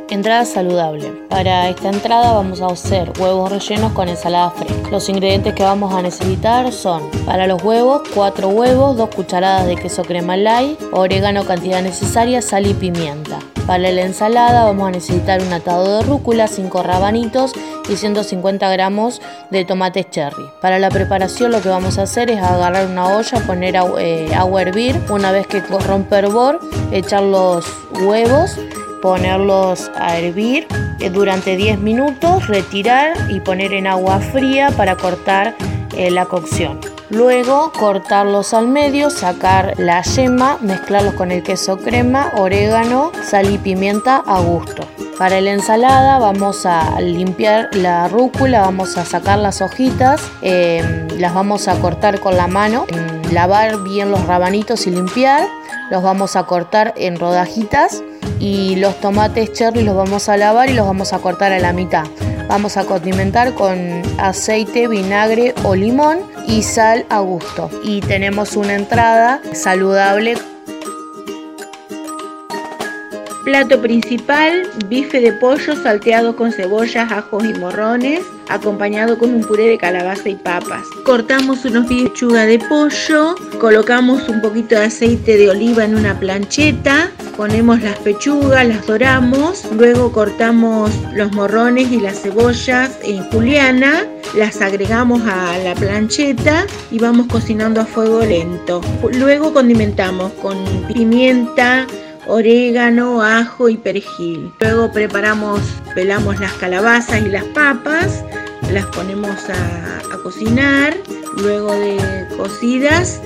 Entrada saludable. Para esta entrada vamos a hacer huevos rellenos con ensalada fresca. Los ingredientes que vamos a necesitar son para los huevos 4 huevos, 2 cucharadas de queso crema light, orégano cantidad necesaria, sal y pimienta. Para la ensalada vamos a necesitar un atado de rúcula, 5 rabanitos y 150 gramos de tomates cherry. Para la preparación lo que vamos a hacer es agarrar una olla, poner agua, eh, a hervir, una vez que rompe hervor, echar los huevos ponerlos a hervir eh, durante 10 minutos, retirar y poner en agua fría para cortar eh, la cocción. Luego cortarlos al medio, sacar la yema, mezclarlos con el queso crema, orégano, sal y pimienta a gusto. Para la ensalada vamos a limpiar la rúcula, vamos a sacar las hojitas, eh, las vamos a cortar con la mano, lavar bien los rabanitos y limpiar, los vamos a cortar en rodajitas y los tomates cherry los vamos a lavar y los vamos a cortar a la mitad. Vamos a condimentar con aceite, vinagre o limón y sal a gusto. Y tenemos una entrada saludable. Plato principal, bife de pollo salteado con cebollas, ajos y morrones, acompañado con un puré de calabaza y papas. Cortamos unos pechuga de pollo, colocamos un poquito de aceite de oliva en una plancheta, ponemos las pechugas, las doramos, luego cortamos los morrones y las cebollas en juliana, las agregamos a la plancheta y vamos cocinando a fuego lento. Luego condimentamos con pimienta, orégano, ajo y perejil. Luego preparamos, pelamos las calabazas y las papas, las ponemos a, cocinar. Luego de cocidas,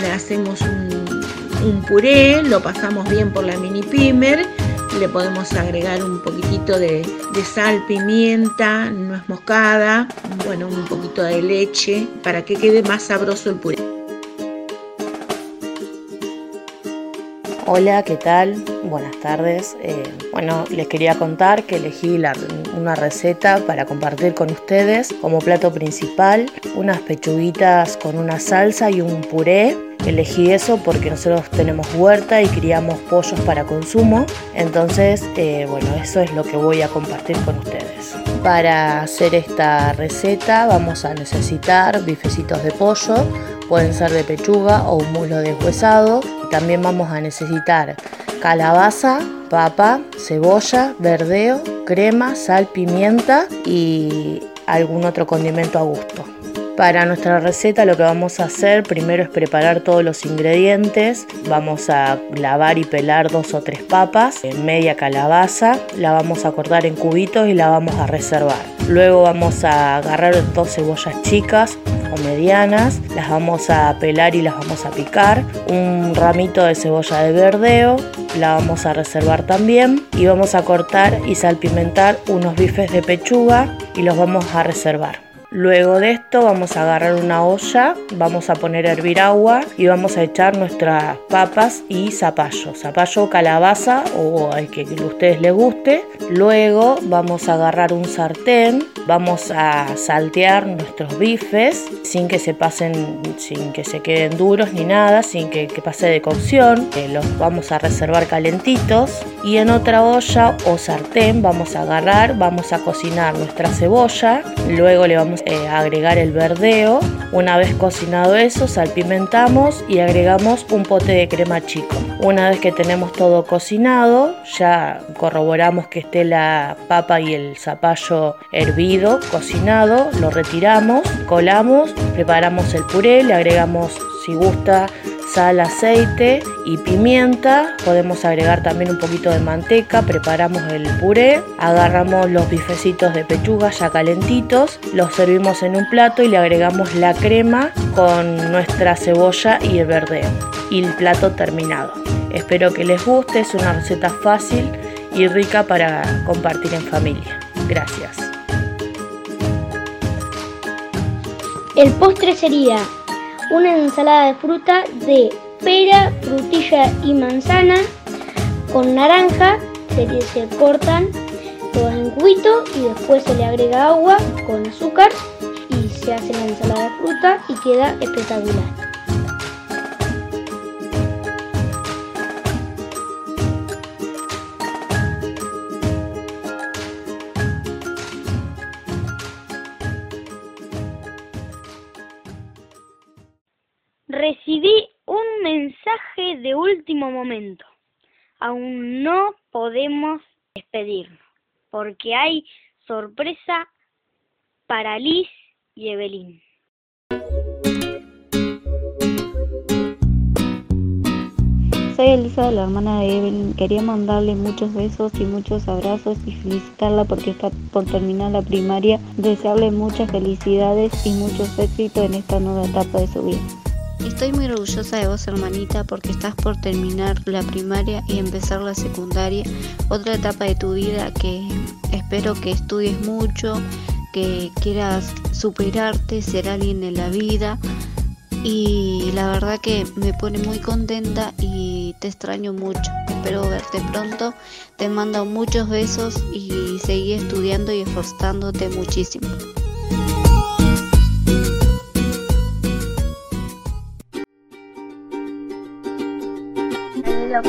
le hacemos un, un, puré, lo pasamos bien por la mini pimer le podemos agregar un poquitito de, de sal, pimienta, nuez moscada, bueno, un poquito de leche para que quede más sabroso el puré. Hola, ¿qué tal? Buenas tardes. Eh, bueno, les quería contar que elegí una receta para compartir con ustedes como plato principal unas pechuguitas con una salsa y un puré. Elegí eso porque nosotros tenemos huerta y criamos pollos para consumo. Entonces, eh, bueno, eso es lo que voy a compartir con ustedes. Para hacer esta receta vamos a necesitar bifecitos de pollo, pueden ser de pechuga o un muslo deshuesado. También vamos a necesitar calabaza, papa, cebolla, verdeo, crema, sal, pimienta y algún otro condimento a gusto. Para nuestra receta lo que vamos a hacer primero es preparar todos los ingredientes. Vamos a lavar y pelar dos o tres papas, media calabaza, la vamos a cortar en cubitos y la vamos a reservar. Luego vamos a agarrar dos cebollas chicas o medianas, las vamos a pelar y las vamos a picar. Un ramito de cebolla de verdeo, la vamos a reservar también y vamos a cortar y salpimentar unos bifes de pechuga y los vamos a reservar. Luego de esto vamos a agarrar una olla, vamos a poner a hervir agua y vamos a echar nuestras papas y zapallo, zapallo calabaza o al que a ustedes les guste. Luego vamos a agarrar un sartén, vamos a saltear nuestros bifes sin que se pasen, sin que se queden duros ni nada, sin que, que pase de cocción. Eh, los vamos a reservar calentitos y en otra olla o sartén vamos a agarrar, vamos a cocinar nuestra cebolla, luego le vamos eh, agregar el verdeo. Una vez cocinado eso, salpimentamos y agregamos un pote de crema chico. Una vez que tenemos todo cocinado, ya corroboramos que esté la papa y el zapallo hervido, cocinado, lo retiramos, colamos, preparamos el puré, le agregamos si gusta sal, aceite y pimienta. Podemos agregar también un poquito de manteca. Preparamos el puré, agarramos los bifecitos de pechuga ya calentitos, los servimos en un plato y le agregamos la crema con nuestra cebolla y el verdeo. Y el plato terminado. Espero que les guste, es una receta fácil y rica para compartir en familia. Gracias. El postre sería una ensalada de fruta de pera, frutilla y manzana con naranja. Se, se cortan todas en cubito y después se le agrega agua con azúcar y se hace la ensalada de fruta y queda espectacular. De último momento. Aún no podemos despedirnos porque hay sorpresa para Liz y Evelyn. Soy Elisa, la hermana de Evelyn. Quería mandarle muchos besos y muchos abrazos y felicitarla porque está por terminar la primaria. Desearle muchas felicidades y muchos éxitos en esta nueva etapa de su vida. Estoy muy orgullosa de vos, hermanita, porque estás por terminar la primaria y empezar la secundaria, otra etapa de tu vida que espero que estudies mucho, que quieras superarte, ser alguien en la vida. Y la verdad que me pone muy contenta y te extraño mucho. Espero verte pronto. Te mando muchos besos y seguí estudiando y esforzándote muchísimo.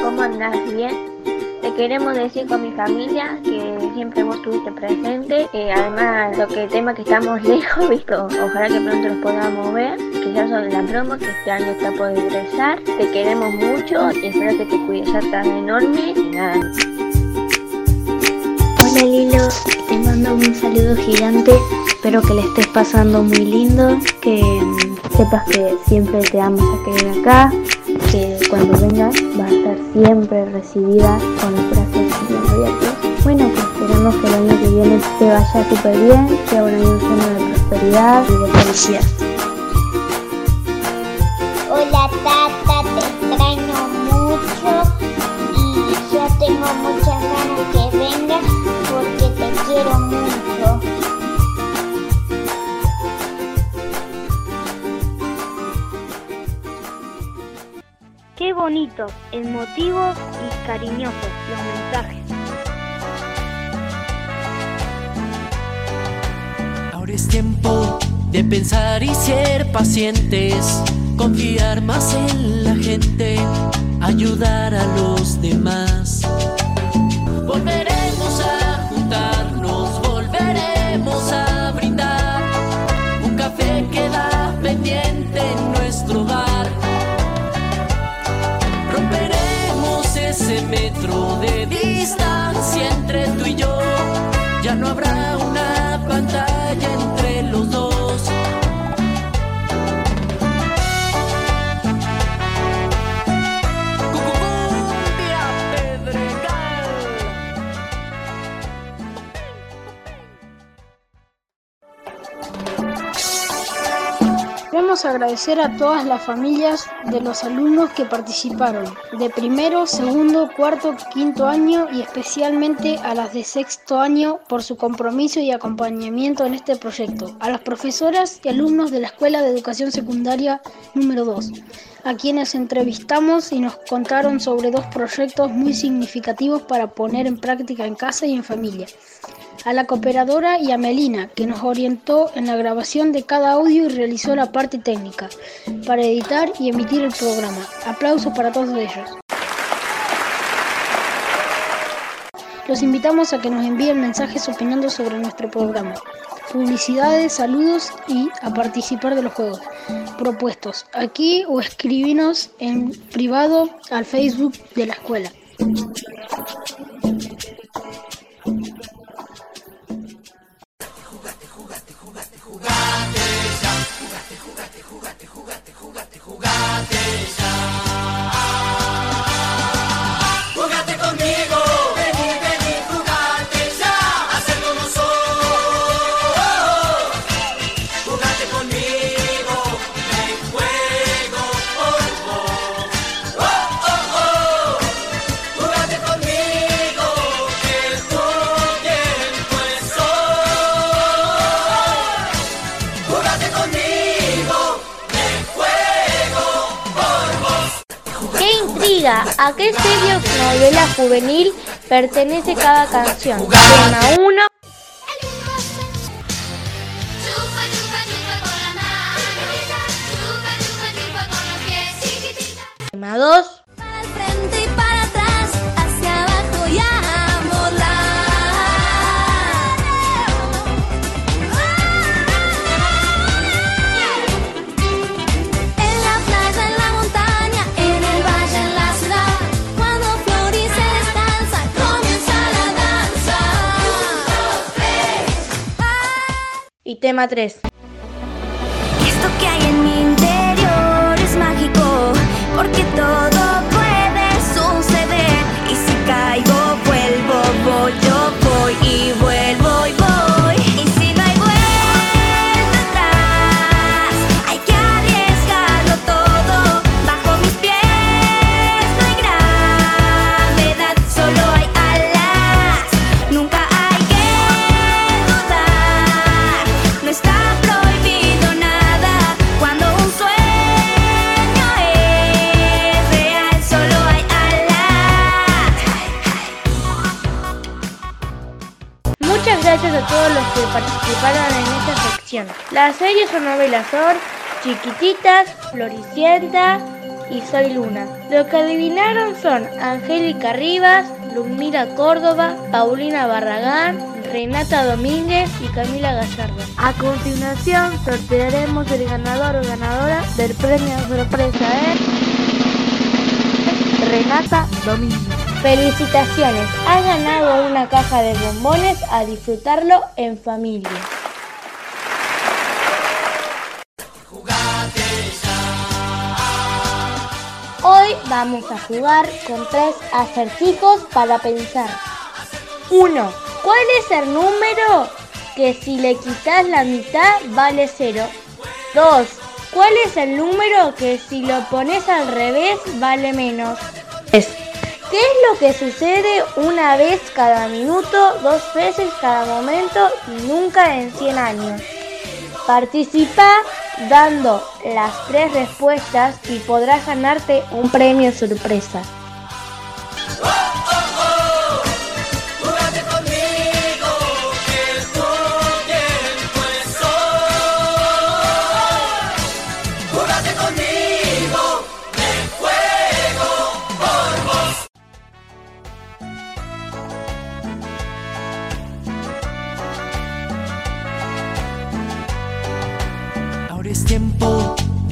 ¿Cómo andás? ¿Bien? Te queremos decir con mi familia que siempre vos estuviste presente. Eh, además, lo que tema que estamos lejos, visto, ojalá que pronto los podamos ver. Quizás sobre la promo que este año está por ingresar. Te queremos mucho y espero que te cuides ya tan enorme. Y nada. Hola Lilo, te mando un saludo gigante. Espero que le estés pasando muy lindo, que sepas que siempre te vamos a querer acá, que cuando vengas vas a estar siempre recibida con los brazos bien abiertos. Bueno, pues esperemos que el año que viene te vaya súper bien, sea un año lleno de prosperidad y de felicidad. Hola tata, te extraño mucho y te tengo muchas bonitos, emotivos y cariñosos los mensajes. Ahora es tiempo de pensar y ser pacientes, confiar más en la gente, ayudar a los demás. Queremos agradecer a todas las familias de los alumnos que participaron, de primero, segundo, cuarto, quinto año y especialmente a las de sexto año por su compromiso y acompañamiento en este proyecto, a las profesoras y alumnos de la Escuela de Educación Secundaria número 2, a quienes entrevistamos y nos contaron sobre dos proyectos muy significativos para poner en práctica en casa y en familia a la cooperadora y a Melina, que nos orientó en la grabación de cada audio y realizó la parte técnica para editar y emitir el programa. Aplausos para todos ellos. Los invitamos a que nos envíen mensajes opinando sobre nuestro programa, publicidades, saludos y a participar de los juegos propuestos aquí o escribinos en privado al Facebook de la escuela. ¿A qué serie o novela juvenil pertenece cada canción? Tema 1. Tema 2. Tema 3. Esto que hay en que participaron en esta sección. Las series o novelas son Chiquititas, Floricienta y Soy Luna. Los que adivinaron son Angélica Rivas, Lumira Córdoba, Paulina Barragán, Renata Domínguez y Camila Gallardo. A continuación sortearemos el ganador o ganadora del premio sorpresa ¿eh? Renata Domínguez. Felicitaciones, has ganado una caja de bombones a disfrutarlo en familia. Hoy vamos a jugar con tres acertijos para pensar. 1. ¿Cuál es el número que si le quitas la mitad vale 0? 2. ¿Cuál es el número que si lo pones al revés vale menos? 3. ¿Qué es lo que sucede una vez cada minuto, dos veces cada momento y nunca en 100 años? Participa dando las tres respuestas y podrás ganarte un premio sorpresa.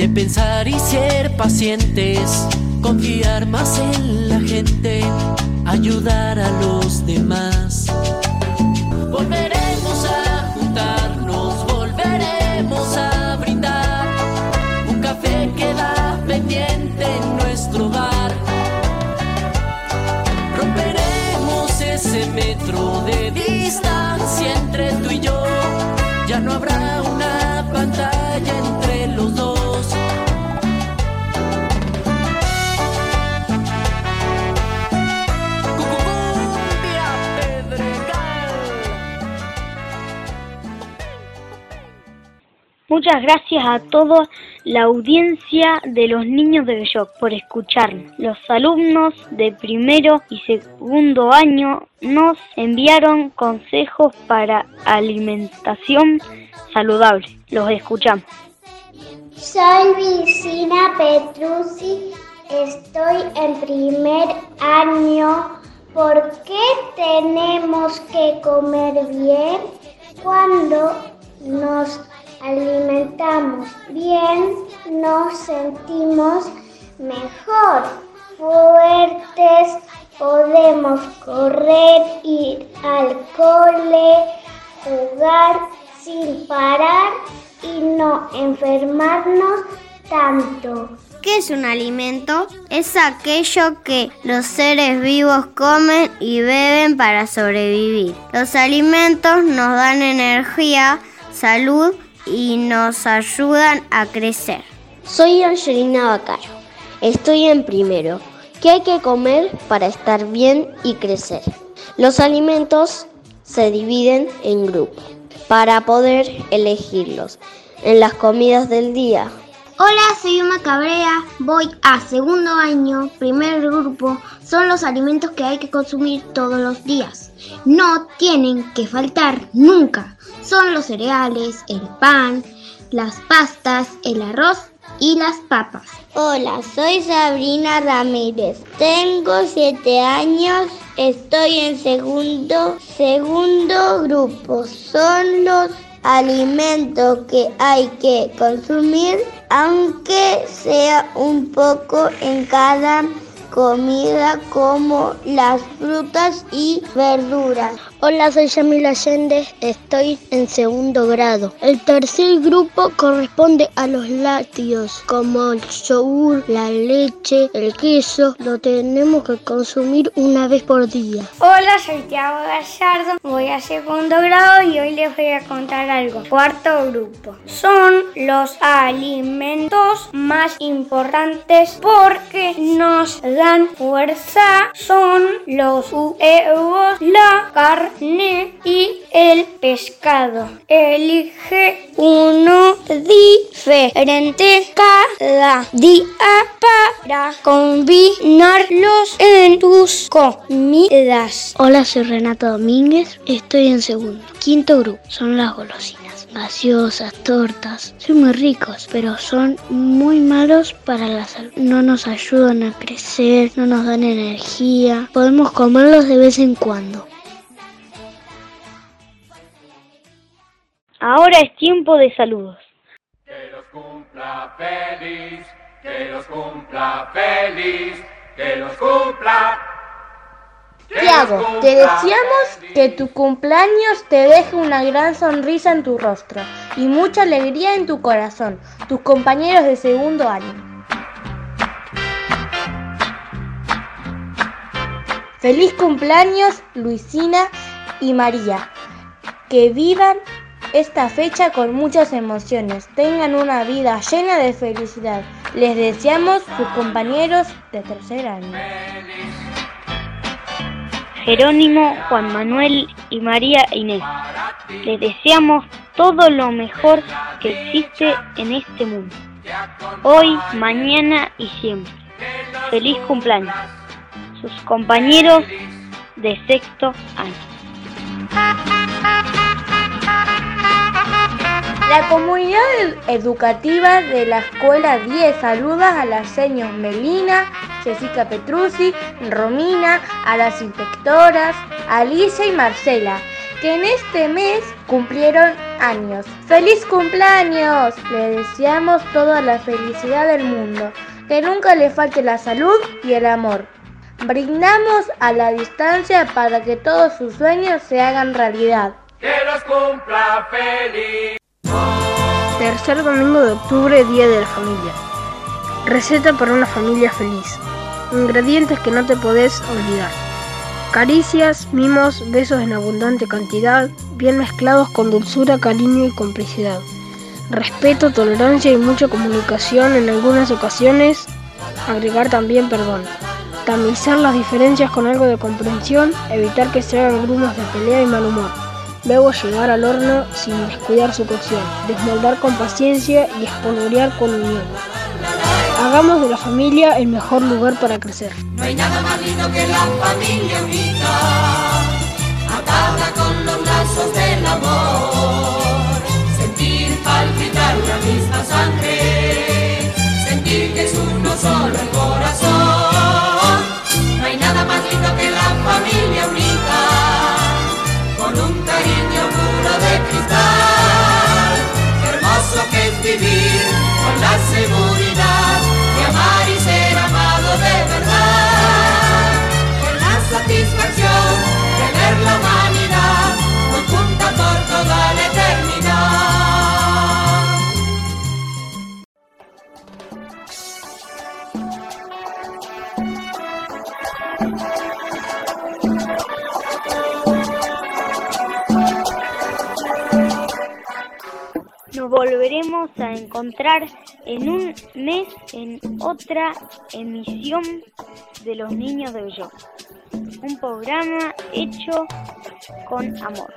De pensar y ser pacientes, confiar más en la gente, ayudar a los demás. Muchas gracias a toda la audiencia de los niños de Belloc por escucharnos. Los alumnos de primero y segundo año nos enviaron consejos para alimentación saludable. Los escuchamos. Soy Vicina Petrucci, estoy en primer año. ¿Por qué tenemos que comer bien cuando nos alimentamos bien? Nos sentimos mejor, fuertes, podemos correr, ir al cole, jugar sin parar y no enfermarnos tanto. ¿Qué es un alimento? Es aquello que los seres vivos comen y beben para sobrevivir. Los alimentos nos dan energía, salud y nos ayudan a crecer. Soy Angelina Bacaro. Estoy en primero. ¿Qué hay que comer para estar bien y crecer? Los alimentos se dividen en grupos para poder elegirlos en las comidas del día. Hola, soy Uma Cabrea, voy a segundo año, primer grupo, son los alimentos que hay que consumir todos los días. No tienen que faltar nunca. Son los cereales, el pan, las pastas, el arroz y las papas. Hola, soy Sabrina Ramírez. Tengo siete años. Estoy en segundo, segundo grupo. Son los alimentos que hay que consumir, aunque sea un poco en cada comida como las frutas y verduras. Hola, soy Yamila Allende, estoy en segundo grado. El tercer grupo corresponde a los lácteos, como el yogur, la leche, el queso. Lo tenemos que consumir una vez por día. Hola, soy Tiago Gallardo, voy a segundo grado y hoy les voy a contar algo. Cuarto grupo. Son los alimentos más importantes porque nos dan fuerza. Son los huevos, la carne y el pescado. Elige uno diferente cada día para combinarlos en tus comidas. Hola, soy Renata Domínguez, estoy en segundo. Quinto grupo son las golosinas, gaseosas, tortas. Son muy ricos, pero son muy malos para la salud. No nos ayudan a crecer, no nos dan energía. Podemos comerlos de vez en cuando. Ahora es tiempo de saludos. cumpla feliz, que los cumpla feliz, que los cumpla. que los Tiago, te cumpla deseamos que tu cumpleaños te deje una gran sonrisa en tu rostro y mucha alegría en tu corazón, tus compañeros de segundo año. Feliz cumpleaños Luisina y María. Que vivan esta fecha con muchas emociones, tengan una vida llena de felicidad. Les deseamos sus compañeros de tercer año. Jerónimo, Juan Manuel y María Inés. Les deseamos todo lo mejor que existe en este mundo. Hoy, mañana y siempre. Feliz cumpleaños. Sus compañeros de sexto año. La comunidad educativa de la Escuela 10 saluda a las señoras Melina, Jessica Petruzzi, Romina, a las inspectoras, Alicia y Marcela, que en este mes cumplieron años. ¡Feliz cumpleaños! Le deseamos toda la felicidad del mundo, que nunca le falte la salud y el amor. Brindamos a la distancia para que todos sus sueños se hagan realidad. Que los cumpla feliz. Tercer domingo de octubre, Día de la Familia. Receta para una familia feliz. Ingredientes que no te podés olvidar. Caricias, mimos, besos en abundante cantidad, bien mezclados con dulzura, cariño y complicidad. Respeto, tolerancia y mucha comunicación en algunas ocasiones. Agregar también perdón. Tamizar las diferencias con algo de comprensión, evitar que se hagan grumos de pelea y mal humor. Luego llevar al horno sin descuidar su cocción, desmoldar con paciencia y espolvorear con unión. Hagamos de la familia el mejor lugar para crecer. No hay nada más lindo que la familia unida, atada con los lazos del amor. Sentir palpitar la misma sangre, sentir que es uno solo el corazón. No hay nada más lindo que la familia unida, cristal. Qué hermoso que es vivir con la seguridad de amar y ser amado de verdad. Con la satisfacción de ver la humanidad muy junta por toda la eternidad. Nos volveremos a encontrar en un mes en otra emisión de Los Niños de Bello. Un programa hecho con amor.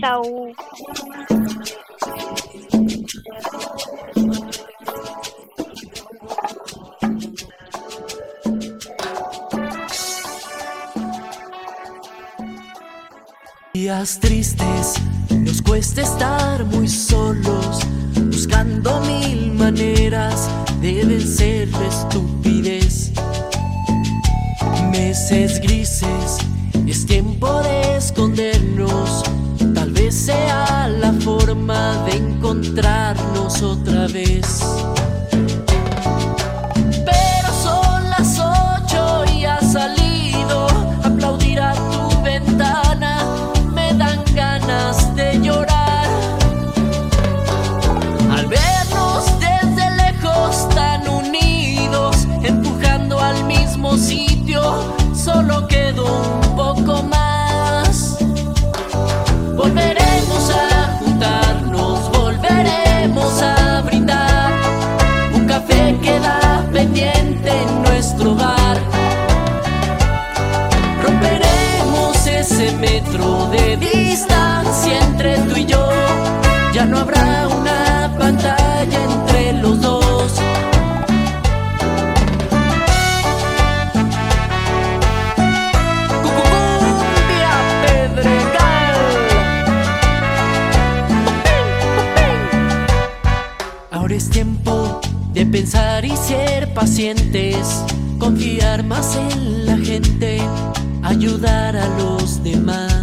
Chau. Días tristes, nos cuesta estar muy solos, buscando mil maneras de vencer la estupidez. Meses grises, es tiempo de escondernos, tal vez sea la forma de encontrarnos otra vez. De distancia entre tú y yo. Ya no habrá una pantalla entre los dos. Pedregal. Ahora es tiempo de pensar y ser pacientes, confiar más en la gente, ayudar a los demás.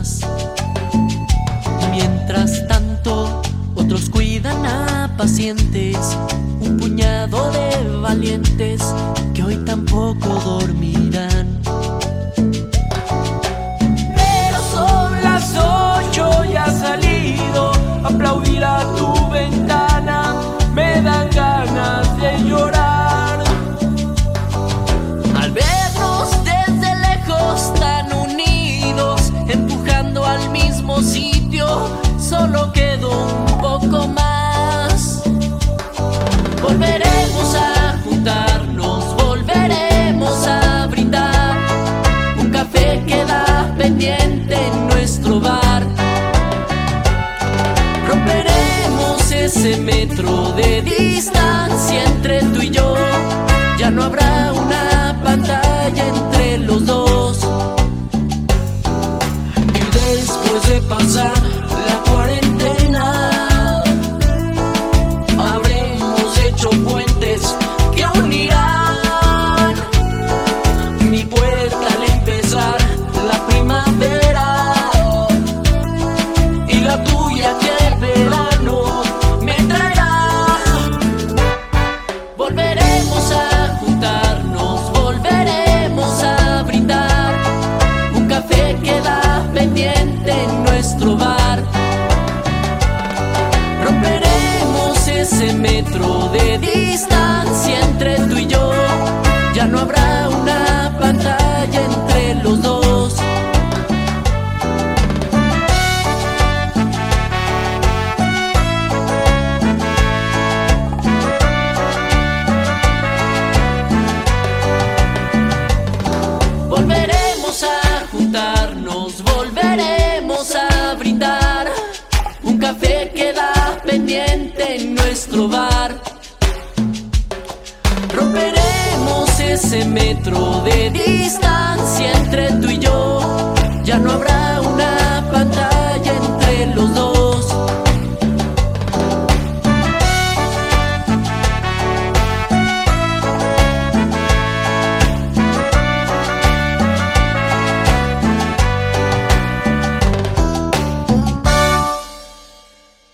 Mientras tanto, otros cuidan a pacientes, un puñado de valientes que hoy tampoco dormirán. Después ese metro de distancia